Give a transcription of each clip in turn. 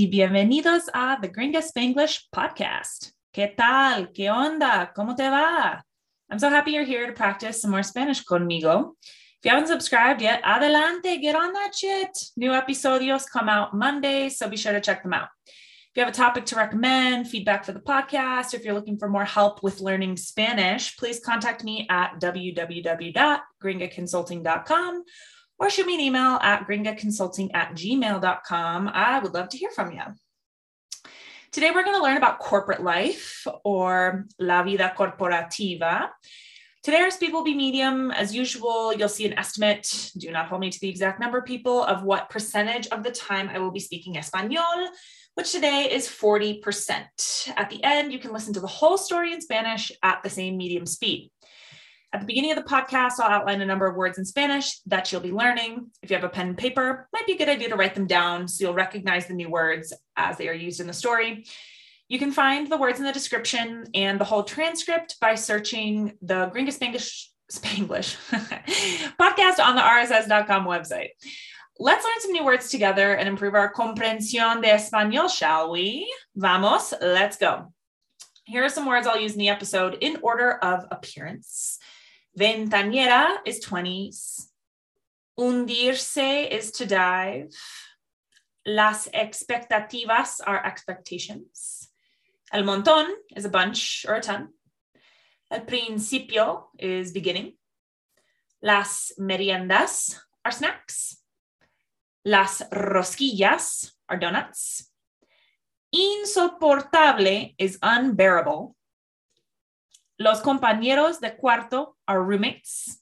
Y bienvenidos a The Gringa Spanglish Podcast. ¿Qué tal? ¿Qué onda? ¿Cómo te va? I'm so happy you're here to practice some more Spanish conmigo. If you haven't subscribed yet, adelante, get on that shit. New episodios come out Monday, so be sure to check them out. If you have a topic to recommend, feedback for the podcast, or if you're looking for more help with learning Spanish, please contact me at www.gringaconsulting.com or shoot me an email at gringaconsulting at gmail.com. I would love to hear from you. Today, we're going to learn about corporate life or la vida corporativa. Today, our speed will be medium. As usual, you'll see an estimate, do not hold me to the exact number, people, of what percentage of the time I will be speaking Espanol, which today is 40%. At the end, you can listen to the whole story in Spanish at the same medium speed. At the beginning of the podcast, I'll outline a number of words in Spanish that you'll be learning. If you have a pen and paper, might be a good idea to write them down so you'll recognize the new words as they are used in the story. You can find the words in the description and the whole transcript by searching the Gringa Spanglish, Spanglish podcast on the rss.com website. Let's learn some new words together and improve our comprensión de español, shall we? Vamos, let's go. Here are some words I'll use in the episode in order of appearance. Ventañera is 20s. Hundirse is to dive. Las expectativas are expectations. El montón is a bunch or a ton. El principio is beginning. Las meriendas are snacks. Las rosquillas are donuts. Insoportable is unbearable. Los compañeros de cuarto are roommates.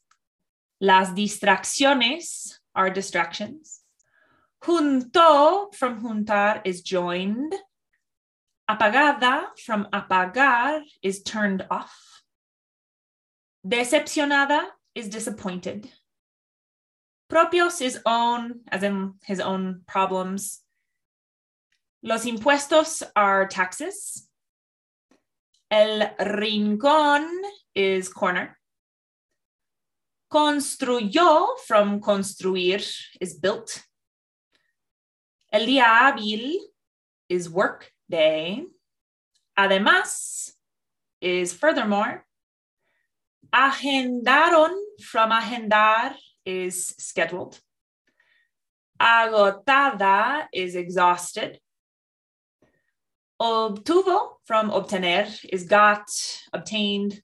Las distracciones are distractions. Junto from juntar is joined. Apagada from apagar is turned off. Decepcionada is disappointed. Propios is own, as in his own problems. Los impuestos are taxes. El rincón is corner. Construyó from construir is built. El día hábil is work day. Además is furthermore. Agendaron from agendar is scheduled. Agotada is exhausted. Obtuvo from obtener is got, obtained.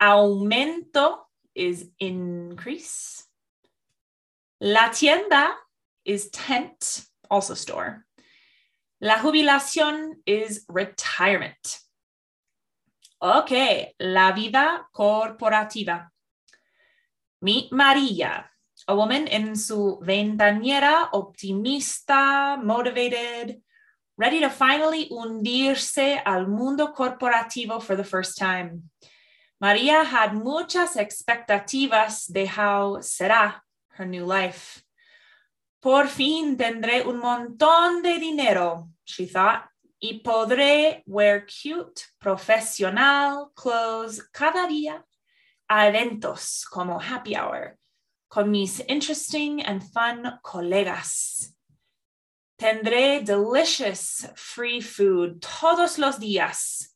Aumento is increase. La tienda is tent, also store. La jubilación is retirement. Okay, la vida corporativa. Meet Maria, a woman in su ventañera, optimista, motivated, ready to finally hundirse al mundo corporativo for the first time. Maria had muchas expectativas de how será her new life. Por fin tendré un montón de dinero, she thought, y podré wear cute, profesional clothes cada día a eventos como happy hour con mis interesting and fun colegas. Tendré delicious free food todos los días,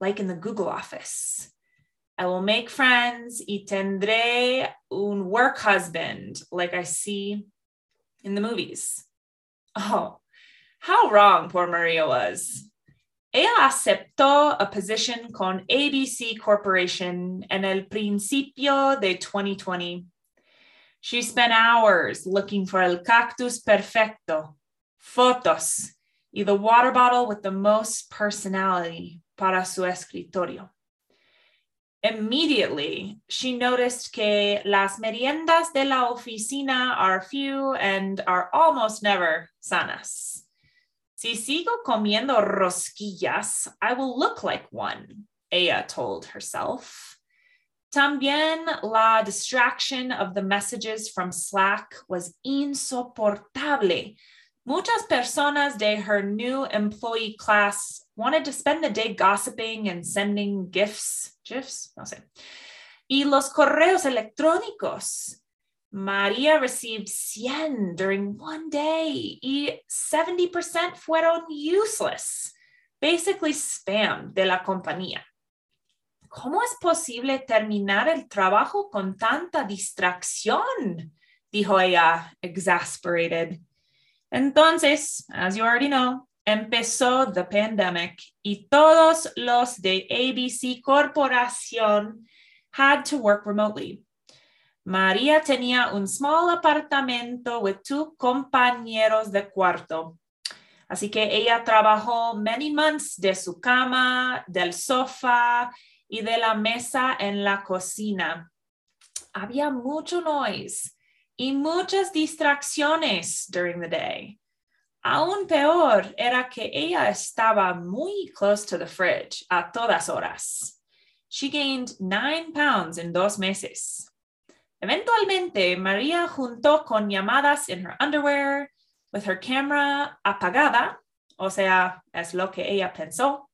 like in the Google office. I will make friends y tendré un work husband, like I see in the movies. Oh, how wrong poor Maria was. Ella aceptó a position con ABC Corporation en el principio de 2020. She spent hours looking for el cactus perfecto, fotos, y the water bottle with the most personality para su escritorio. Immediately, she noticed que las meriendas de la oficina are few and are almost never sanas. Si sigo comiendo rosquillas, I will look like one, Ella told herself. También la distraction of the messages from Slack was insoportable. Muchas personas de her new employee class wanted to spend the day gossiping and sending gifts, GIFs, no sé. Y los correos electrónicos. María received 100 during one day y 70% fueron useless, basically spam de la compañía. ¿Cómo es posible terminar el trabajo con tanta distracción? dijo ella, exasperated. Entonces, as you already know, empezó the pandemic y todos los de ABC Corporación had to work remotely. María tenía un small apartamento with two compañeros de cuarto. Así que ella trabajó many months de su cama, del sofá y de la mesa en la cocina. Había mucho noise y muchas distracciones during the day. Aún peor era que ella estaba muy close to the fridge a todas horas. She gained nine pounds in dos meses. Eventualmente, María juntó con llamadas in her underwear, with her camera apagada, o sea, es lo que ella pensó.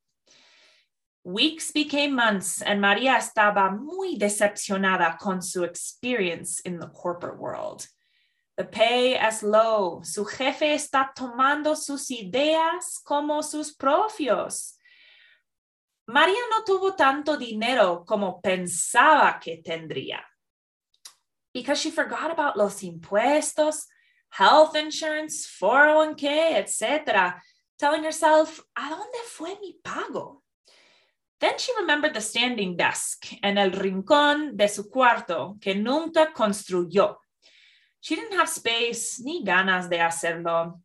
Weeks became months, and María estaba muy decepcionada con su experience in the corporate world. The pay is low. Su jefe está tomando sus ideas como sus propios. María no tuvo tanto dinero como pensaba que tendría. Because she forgot about los impuestos, health insurance, 401k, etc., telling herself, ¿a dónde fue mi pago? Then she remembered the standing desk en el rincón de su cuarto que nunca construyó. She didn't have space ni ganas de hacerlo.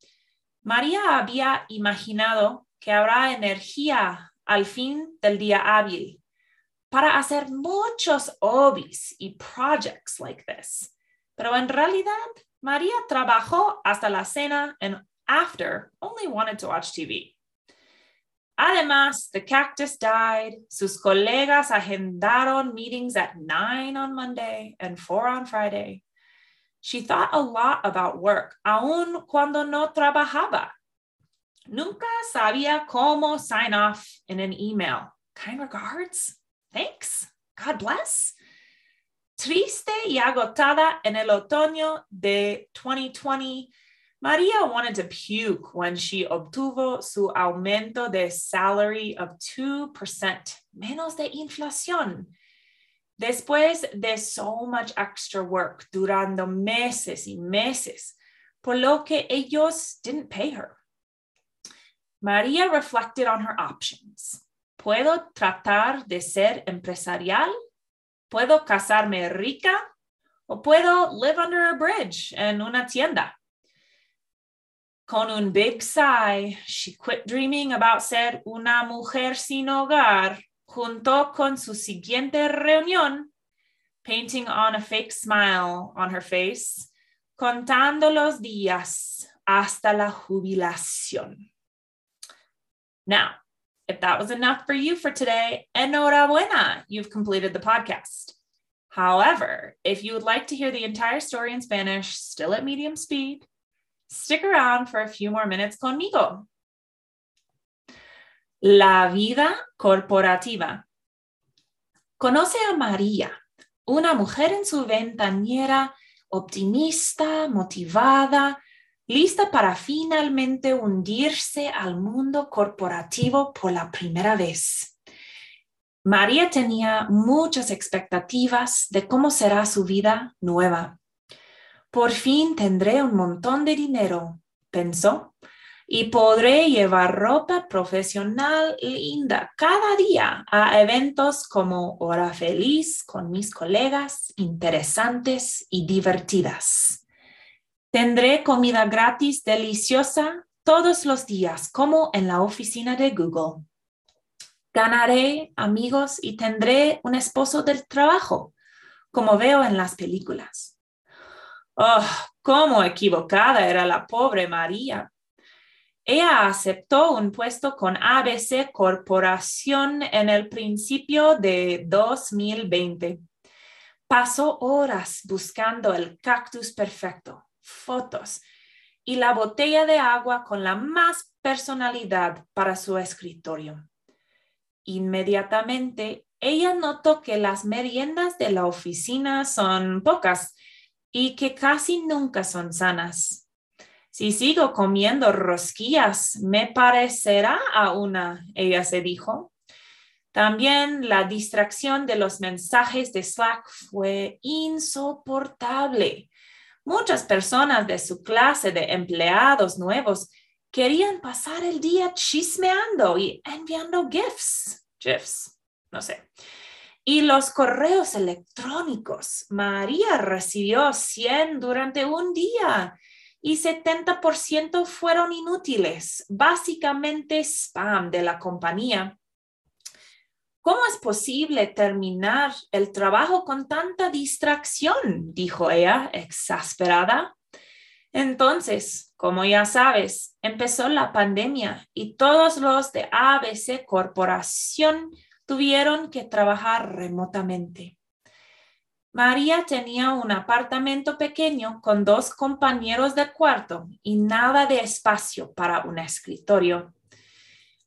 María había imaginado que habrá energía al fin del día hábil para hacer muchos hobbies y projects like this. Pero en realidad, María trabajó hasta la cena and after only wanted to watch TV. Además, the cactus died. Sus colegas agendaron meetings at 9 on Monday and 4 on Friday. She thought a lot about work, aun cuando no trabajaba. Nunca sabía cómo sign off in an email. Kind regards. Thanks. God bless. Triste y agotada en el otoño de 2020, Maria wanted to puke when she obtuvo su aumento de salary of 2%, menos de inflación. Después de so much extra work durando meses y meses, por lo que ellos didn't pay her. Maria reflected on her options. ¿Puedo tratar de ser empresarial? ¿Puedo casarme rica? ¿O puedo live under a bridge en una tienda? Con un big sigh, she quit dreaming about ser una mujer sin hogar junto con su siguiente reunión, painting on a fake smile on her face, contando los días hasta la jubilación. Now, if that was enough for you for today, enhorabuena, you've completed the podcast. However, if you would like to hear the entire story in Spanish, still at medium speed, Stick around for a few more minutes conmigo. La vida corporativa. Conoce a María, una mujer en su ventañera optimista, motivada, lista para finalmente hundirse al mundo corporativo por la primera vez. María tenía muchas expectativas de cómo será su vida nueva. Por fin tendré un montón de dinero, pensó, y podré llevar ropa profesional linda cada día a eventos como Hora Feliz con mis colegas interesantes y divertidas. Tendré comida gratis deliciosa todos los días, como en la oficina de Google. Ganaré amigos y tendré un esposo del trabajo, como veo en las películas. Oh, cómo equivocada era la pobre María. Ella aceptó un puesto con ABC Corporación en el principio de 2020. Pasó horas buscando el cactus perfecto, fotos y la botella de agua con la más personalidad para su escritorio. Inmediatamente, ella notó que las meriendas de la oficina son pocas y que casi nunca son sanas. Si sigo comiendo rosquillas, me parecerá a una, ella se dijo. También la distracción de los mensajes de Slack fue insoportable. Muchas personas de su clase de empleados nuevos querían pasar el día chismeando y enviando GIFs, GIFs, no sé. Y los correos electrónicos. María recibió 100 durante un día y 70% fueron inútiles, básicamente spam de la compañía. ¿Cómo es posible terminar el trabajo con tanta distracción? dijo ella, exasperada. Entonces, como ya sabes, empezó la pandemia y todos los de ABC Corporación tuvieron que trabajar remotamente. María tenía un apartamento pequeño con dos compañeros de cuarto y nada de espacio para un escritorio.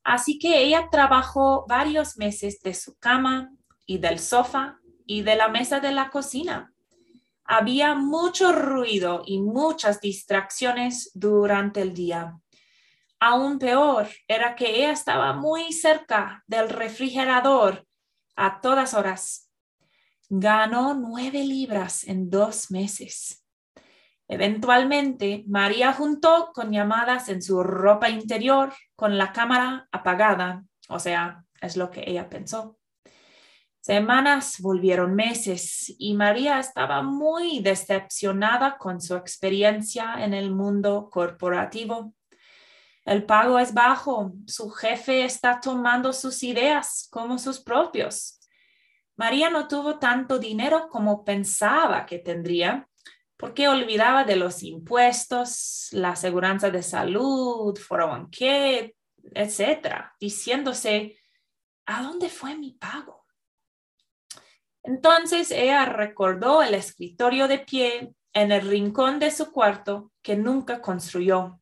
Así que ella trabajó varios meses de su cama y del sofá y de la mesa de la cocina. Había mucho ruido y muchas distracciones durante el día. Aún peor era que ella estaba muy cerca del refrigerador a todas horas. Ganó nueve libras en dos meses. Eventualmente, María juntó con llamadas en su ropa interior con la cámara apagada, o sea, es lo que ella pensó. Semanas volvieron meses y María estaba muy decepcionada con su experiencia en el mundo corporativo. El pago es bajo, su jefe está tomando sus ideas como sus propios. María no tuvo tanto dinero como pensaba que tendría porque olvidaba de los impuestos, la aseguranza de salud, 401k, etcétera, diciéndose, ¿a dónde fue mi pago? Entonces ella recordó el escritorio de pie en el rincón de su cuarto que nunca construyó.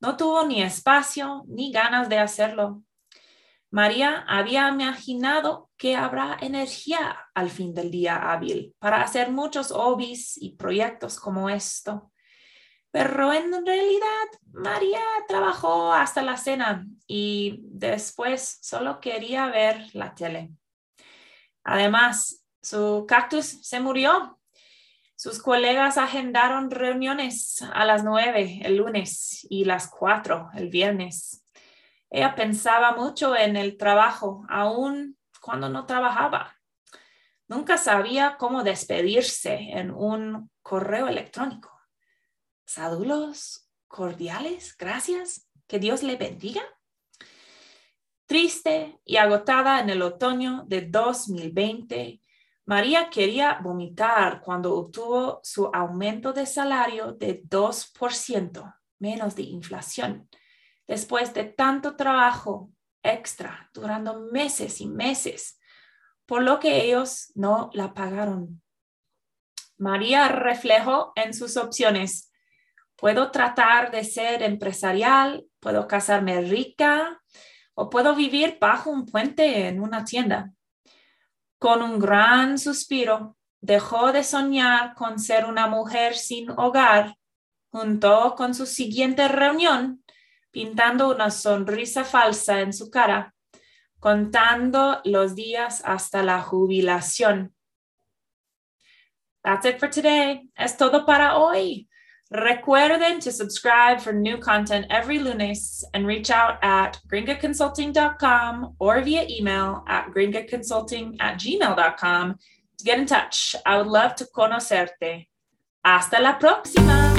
No tuvo ni espacio ni ganas de hacerlo. María había imaginado que habrá energía al fin del día hábil para hacer muchos hobbies y proyectos como esto. Pero en realidad María trabajó hasta la cena y después solo quería ver la tele. Además, su cactus se murió. Sus colegas agendaron reuniones a las nueve el lunes y las cuatro el viernes. Ella pensaba mucho en el trabajo, aún cuando no trabajaba. Nunca sabía cómo despedirse en un correo electrónico. Saludos cordiales, gracias, que Dios le bendiga. Triste y agotada en el otoño de 2020, María quería vomitar cuando obtuvo su aumento de salario de 2% menos de inflación después de tanto trabajo extra durando meses y meses, por lo que ellos no la pagaron. María reflejó en sus opciones. Puedo tratar de ser empresarial, puedo casarme rica o puedo vivir bajo un puente en una tienda. Con un gran suspiro, dejó de soñar con ser una mujer sin hogar junto con su siguiente reunión pintando una sonrisa falsa en su cara, contando los días hasta la jubilación. That's it for today. Es todo para hoy. Recuerden to subscribe for new content every lunes and reach out at gringaconsulting.com or via email at gringaconsulting at gmail.com to get in touch. I would love to conocerte. Hasta la próxima.